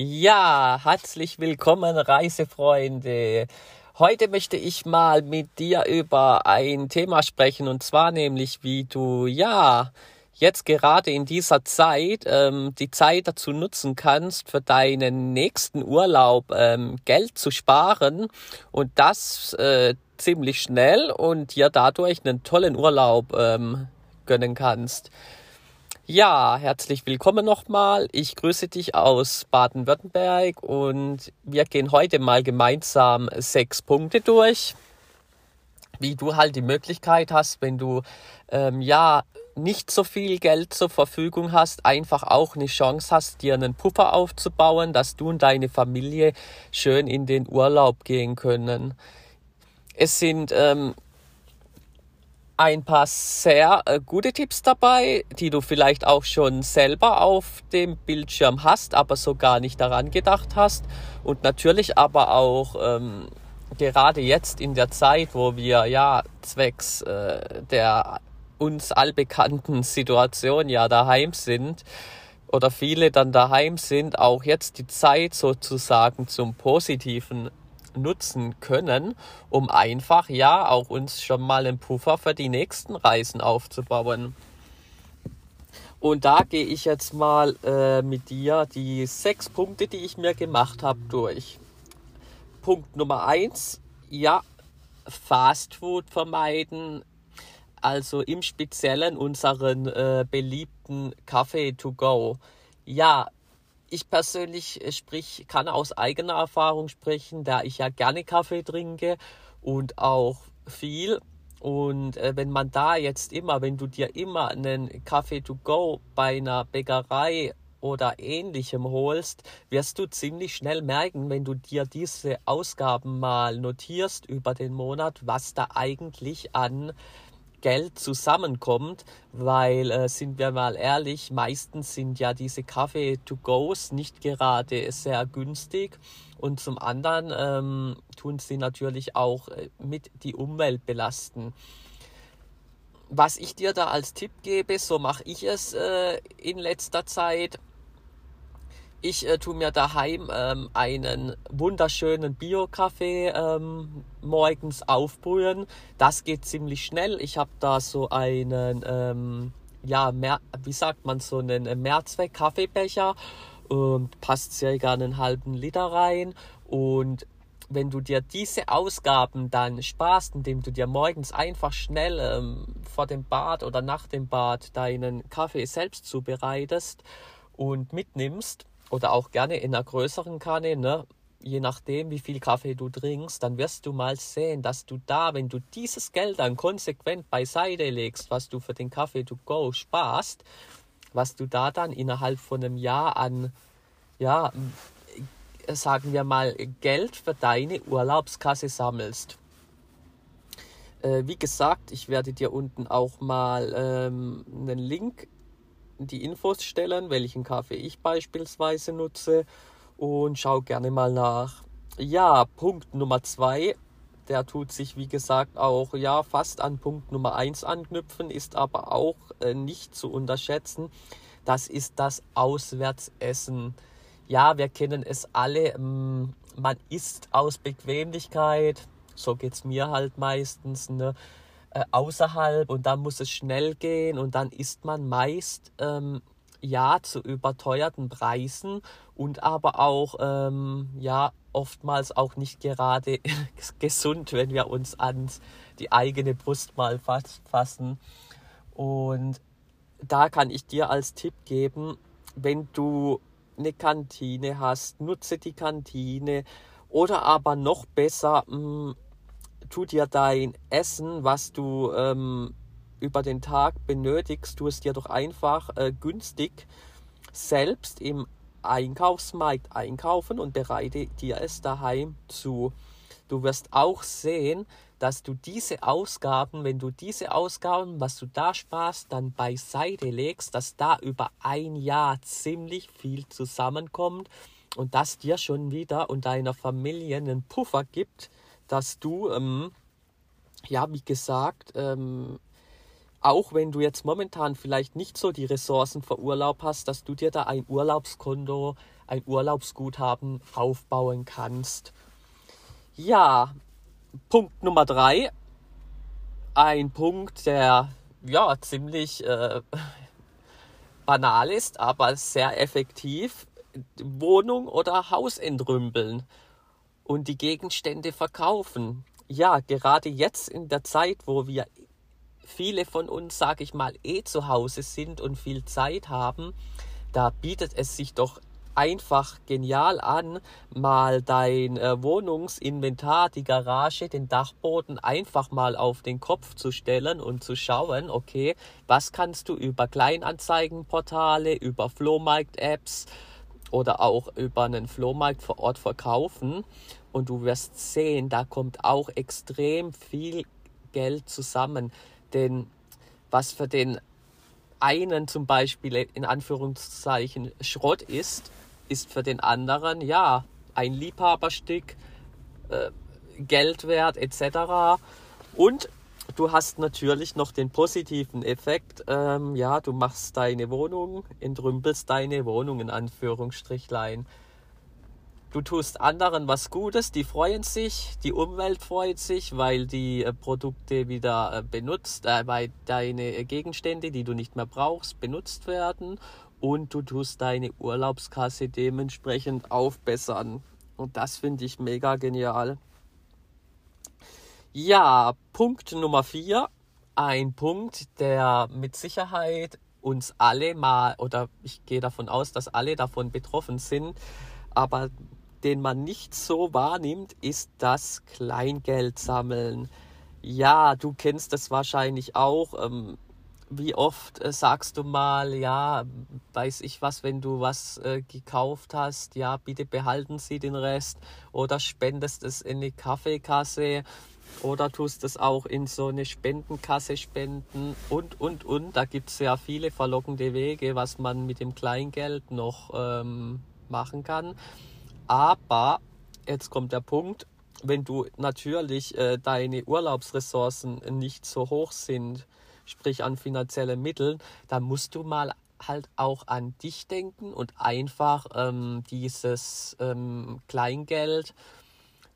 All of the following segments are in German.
Ja, herzlich willkommen, Reisefreunde. Heute möchte ich mal mit dir über ein Thema sprechen und zwar nämlich, wie du ja jetzt gerade in dieser Zeit ähm, die Zeit dazu nutzen kannst, für deinen nächsten Urlaub ähm, Geld zu sparen und das äh, ziemlich schnell und dir dadurch einen tollen Urlaub ähm, gönnen kannst. Ja, herzlich willkommen nochmal. Ich grüße dich aus Baden-Württemberg und wir gehen heute mal gemeinsam sechs Punkte durch, wie du halt die Möglichkeit hast, wenn du ähm, ja nicht so viel Geld zur Verfügung hast, einfach auch eine Chance hast, dir einen Puffer aufzubauen, dass du und deine Familie schön in den Urlaub gehen können. Es sind ähm, ein paar sehr äh, gute Tipps dabei, die du vielleicht auch schon selber auf dem Bildschirm hast, aber so gar nicht daran gedacht hast. Und natürlich aber auch ähm, gerade jetzt in der Zeit, wo wir ja zwecks äh, der uns allbekannten Situation ja daheim sind oder viele dann daheim sind, auch jetzt die Zeit sozusagen zum Positiven nutzen können, um einfach ja auch uns schon mal einen Puffer für die nächsten Reisen aufzubauen. Und da gehe ich jetzt mal äh, mit dir die sechs Punkte, die ich mir gemacht habe, durch. Punkt Nummer eins, ja, Fast Food vermeiden, also im Speziellen unseren äh, beliebten Kaffee to go. Ja, ich persönlich äh, sprich, kann aus eigener Erfahrung sprechen, da ich ja gerne Kaffee trinke und auch viel. Und äh, wenn man da jetzt immer, wenn du dir immer einen Kaffee to go bei einer Bäckerei oder ähnlichem holst, wirst du ziemlich schnell merken, wenn du dir diese Ausgaben mal notierst über den Monat, was da eigentlich an Geld zusammenkommt, weil, äh, sind wir mal ehrlich, meistens sind ja diese Kaffee-to-Goes nicht gerade sehr günstig und zum anderen ähm, tun sie natürlich auch äh, mit die Umwelt belasten. Was ich dir da als Tipp gebe, so mache ich es äh, in letzter Zeit, ich äh, tue mir daheim ähm, einen wunderschönen Bio-Kaffee ähm, morgens aufbrühen. Das geht ziemlich schnell. Ich habe da so einen, ähm, ja, mehr, wie sagt man, so einen Mehrzweck-Kaffeebecher und passt circa einen halben Liter rein. Und wenn du dir diese Ausgaben dann sparst, indem du dir morgens einfach schnell ähm, vor dem Bad oder nach dem Bad deinen Kaffee selbst zubereitest und mitnimmst, oder auch gerne in einer größeren Kanne, ne? je nachdem, wie viel Kaffee du trinkst, dann wirst du mal sehen, dass du da, wenn du dieses Geld dann konsequent beiseite legst, was du für den Kaffee to go sparst, was du da dann innerhalb von einem Jahr an, ja, sagen wir mal, Geld für deine Urlaubskasse sammelst. Äh, wie gesagt, ich werde dir unten auch mal ähm, einen Link die Infos stellen, welchen Kaffee ich beispielsweise nutze und schau gerne mal nach. Ja, Punkt Nummer zwei, der tut sich wie gesagt auch ja fast an Punkt Nummer eins anknüpfen, ist aber auch äh, nicht zu unterschätzen. Das ist das Auswärtsessen. Ja, wir kennen es alle. Mm, man isst aus Bequemlichkeit. So geht es mir halt meistens. Ne? Äh, außerhalb und dann muss es schnell gehen und dann isst man meist ähm, ja zu überteuerten Preisen und aber auch ähm, ja oftmals auch nicht gerade gesund, wenn wir uns an die eigene Brust mal fassen. Und da kann ich dir als Tipp geben, wenn du eine Kantine hast, nutze die Kantine oder aber noch besser, mh, hm, tu dir dein Essen, was du ähm, über den Tag benötigst, tu es dir doch einfach äh, günstig selbst im Einkaufsmarkt einkaufen und bereite dir es daheim zu. Du wirst auch sehen, dass du diese Ausgaben, wenn du diese Ausgaben, was du da sparst, dann beiseite legst, dass da über ein Jahr ziemlich viel zusammenkommt und das dir schon wieder und deiner Familie einen Puffer gibt, dass du, ähm, ja, wie gesagt, ähm, auch wenn du jetzt momentan vielleicht nicht so die Ressourcen für Urlaub hast, dass du dir da ein Urlaubskonto, ein Urlaubsguthaben aufbauen kannst. Ja, Punkt Nummer drei. Ein Punkt, der ja ziemlich äh, banal ist, aber sehr effektiv. Wohnung oder Haus entrümpeln und die Gegenstände verkaufen. Ja, gerade jetzt in der Zeit, wo wir viele von uns, sage ich mal, eh zu Hause sind und viel Zeit haben, da bietet es sich doch einfach genial an, mal dein äh, Wohnungsinventar, die Garage, den Dachboden einfach mal auf den Kopf zu stellen und zu schauen, okay, was kannst du über Kleinanzeigenportale, über Flohmarkt-Apps oder auch über einen Flohmarkt vor Ort verkaufen und du wirst sehen, da kommt auch extrem viel Geld zusammen. Denn was für den einen zum Beispiel in Anführungszeichen Schrott ist, ist für den anderen ja ein Liebhaberstück, äh, Geld etc. Und du hast natürlich noch den positiven Effekt, ähm, ja, du machst deine Wohnung, entrümpelst deine Wohnung in Anführungsstrichlein. Du tust anderen was Gutes, die freuen sich, die Umwelt freut sich, weil die äh, Produkte wieder äh, benutzt, äh, weil deine Gegenstände, die du nicht mehr brauchst, benutzt werden und du tust deine Urlaubskasse dementsprechend aufbessern. Und das finde ich mega genial. Ja, Punkt Nummer vier. Ein Punkt, der mit Sicherheit uns alle mal, oder ich gehe davon aus, dass alle davon betroffen sind, aber den man nicht so wahrnimmt, ist das Kleingeld sammeln. Ja, du kennst das wahrscheinlich auch. Ähm, wie oft äh, sagst du mal, ja, weiß ich was, wenn du was äh, gekauft hast, ja, bitte behalten Sie den Rest oder spendest es in eine Kaffeekasse oder tust es auch in so eine Spendenkasse spenden und, und, und. Da gibt es ja viele verlockende Wege, was man mit dem Kleingeld noch ähm, machen kann. Aber jetzt kommt der Punkt, wenn du natürlich äh, deine Urlaubsressourcen nicht so hoch sind, sprich an finanziellen Mitteln, dann musst du mal halt auch an dich denken und einfach ähm, dieses ähm, Kleingeld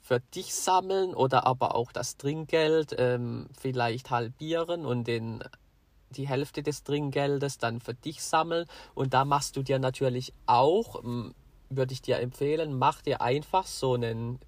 für dich sammeln oder aber auch das Trinkgeld ähm, vielleicht halbieren und den die Hälfte des Trinkgeldes dann für dich sammeln. Und da machst du dir natürlich auch ähm, würde ich dir empfehlen, mach dir einfach so einen,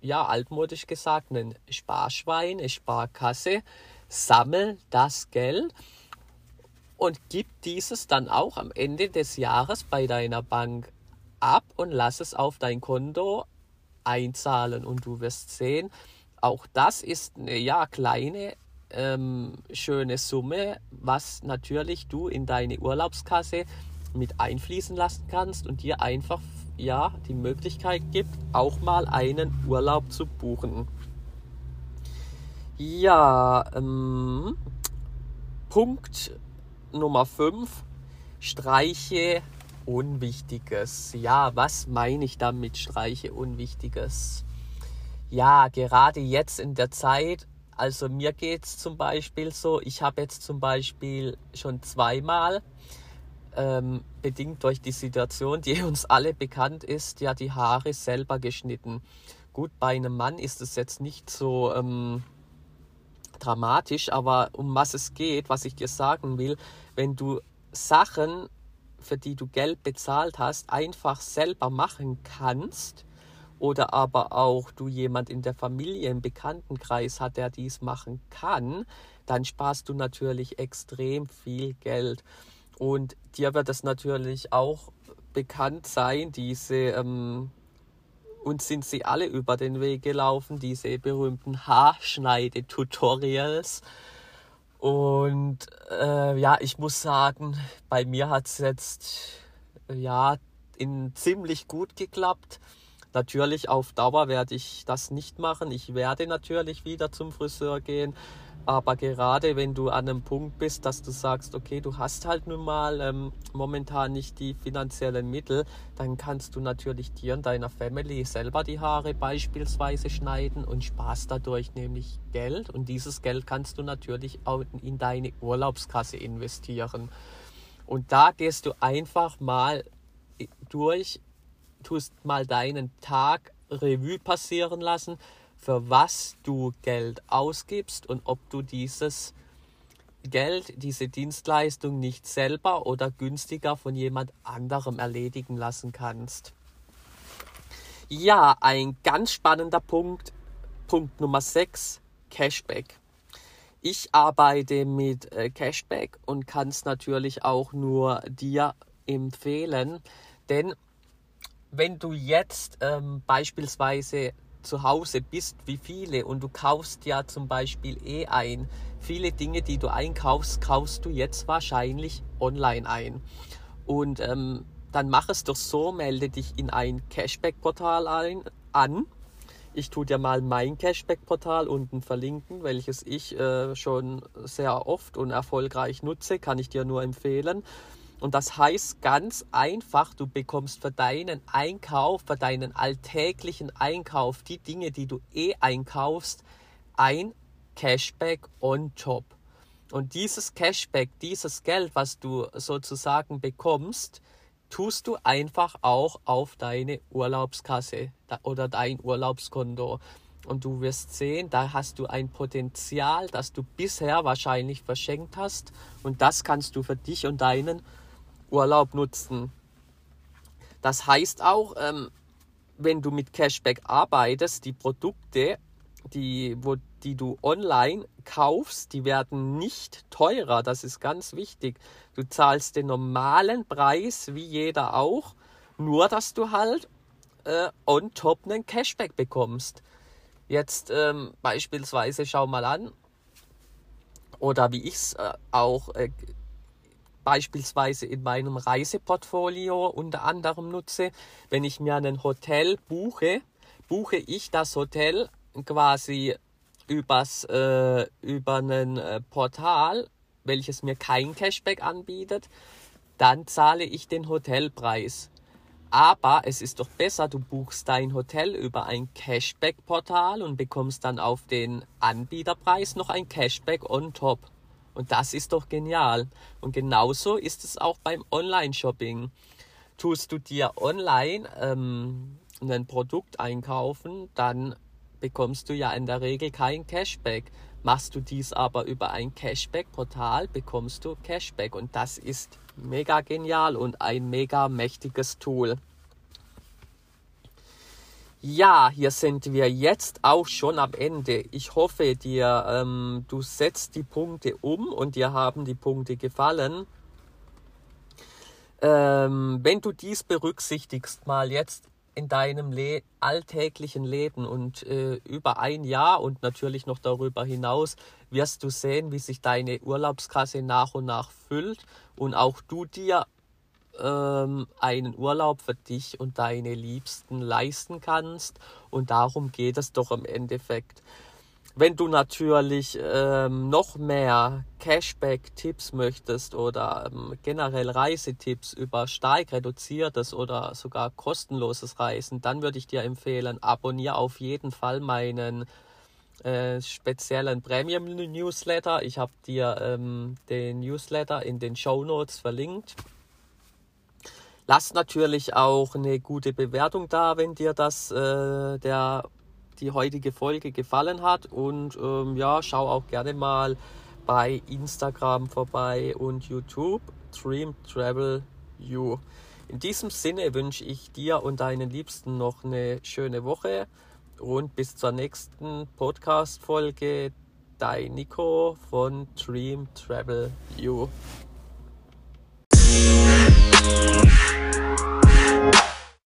ja, altmodisch gesagt, einen Sparschwein, eine Sparkasse, sammel das Geld und gib dieses dann auch am Ende des Jahres bei deiner Bank ab und lass es auf dein Konto einzahlen. Und du wirst sehen, auch das ist eine ja kleine ähm, schöne Summe, was natürlich du in deine Urlaubskasse mit einfließen lassen kannst und dir einfach ja die Möglichkeit gibt, auch mal einen Urlaub zu buchen. Ja, ähm, Punkt Nummer 5. Streiche Unwichtiges. Ja, was meine ich damit Streiche Unwichtiges? Ja, gerade jetzt in der Zeit, also mir geht es zum Beispiel so, ich habe jetzt zum Beispiel schon zweimal ähm, bedingt durch die Situation, die uns alle bekannt ist, ja die Haare selber geschnitten. Gut, bei einem Mann ist es jetzt nicht so ähm, dramatisch, aber um was es geht, was ich dir sagen will, wenn du Sachen, für die du Geld bezahlt hast, einfach selber machen kannst, oder aber auch du jemand in der Familie, im Bekanntenkreis hat, der dies machen kann, dann sparst du natürlich extrem viel Geld. Und dir wird es natürlich auch bekannt sein, diese, ähm, und sind sie alle über den Weg gelaufen, diese berühmten Haarschneide-Tutorials. Und äh, ja, ich muss sagen, bei mir hat es jetzt ja in ziemlich gut geklappt. Natürlich auf Dauer werde ich das nicht machen. Ich werde natürlich wieder zum Friseur gehen. Aber gerade wenn du an einem Punkt bist, dass du sagst, okay, du hast halt nun mal ähm, momentan nicht die finanziellen Mittel, dann kannst du natürlich dir und deiner Family selber die Haare beispielsweise schneiden und sparst dadurch nämlich Geld. Und dieses Geld kannst du natürlich auch in deine Urlaubskasse investieren. Und da gehst du einfach mal durch, tust mal deinen Tag Revue passieren lassen für was du Geld ausgibst und ob du dieses Geld, diese Dienstleistung nicht selber oder günstiger von jemand anderem erledigen lassen kannst. Ja, ein ganz spannender Punkt, Punkt Nummer 6, Cashback. Ich arbeite mit äh, Cashback und kann es natürlich auch nur dir empfehlen, denn wenn du jetzt ähm, beispielsweise zu Hause bist, wie viele und du kaufst ja zum Beispiel eh ein. Viele Dinge, die du einkaufst, kaufst du jetzt wahrscheinlich online ein. Und ähm, dann mach es doch so, melde dich in ein Cashback-Portal an. Ich tue dir mal mein Cashback-Portal unten verlinken, welches ich äh, schon sehr oft und erfolgreich nutze, kann ich dir nur empfehlen. Und das heißt ganz einfach, du bekommst für deinen Einkauf, für deinen alltäglichen Einkauf, die Dinge, die du eh einkaufst, ein Cashback on top. Und dieses Cashback, dieses Geld, was du sozusagen bekommst, tust du einfach auch auf deine Urlaubskasse oder dein Urlaubskonto. Und du wirst sehen, da hast du ein Potenzial, das du bisher wahrscheinlich verschenkt hast. Und das kannst du für dich und deinen Urlaub nutzen. Das heißt auch, ähm, wenn du mit Cashback arbeitest, die Produkte, die, wo, die du online kaufst, die werden nicht teurer. Das ist ganz wichtig. Du zahlst den normalen Preis, wie jeder auch, nur dass du halt äh, on top einen Cashback bekommst. Jetzt ähm, beispielsweise schau mal an, oder wie ich es äh, auch äh, beispielsweise in meinem Reiseportfolio unter anderem nutze. Wenn ich mir ein Hotel buche, buche ich das Hotel quasi übers, äh, über ein äh, Portal, welches mir kein Cashback anbietet, dann zahle ich den Hotelpreis. Aber es ist doch besser, du buchst dein Hotel über ein Cashback-Portal und bekommst dann auf den Anbieterpreis noch ein Cashback on top. Und das ist doch genial. Und genauso ist es auch beim Online-Shopping. Tust du dir online ähm, ein Produkt einkaufen, dann bekommst du ja in der Regel kein Cashback. Machst du dies aber über ein Cashback-Portal, bekommst du Cashback. Und das ist mega genial und ein mega mächtiges Tool. Ja, hier sind wir jetzt auch schon am Ende. Ich hoffe dir, ähm, du setzt die Punkte um und dir haben die Punkte gefallen. Ähm, wenn du dies berücksichtigst, mal jetzt in deinem Le alltäglichen Leben und äh, über ein Jahr und natürlich noch darüber hinaus wirst du sehen, wie sich deine Urlaubskasse nach und nach füllt und auch du dir ähm, einen Urlaub für dich und deine Liebsten leisten kannst. Und darum geht es doch im Endeffekt. Wenn du natürlich ähm, noch mehr Cashback-Tipps möchtest oder ähm, generell Reisetipps über stark reduziertes oder sogar kostenloses Reisen, dann würde ich dir empfehlen, abonniere auf jeden Fall meinen äh, speziellen Premium-Newsletter. Ich habe dir ähm, den Newsletter in den Show Notes verlinkt. Lass natürlich auch eine gute Bewertung da, wenn dir das äh, der die heutige Folge gefallen hat und ähm, ja, schau auch gerne mal bei Instagram vorbei und YouTube Dream Travel You. In diesem Sinne wünsche ich dir und deinen Liebsten noch eine schöne Woche und bis zur nächsten Podcast Folge. Dein Nico von Dream Travel You.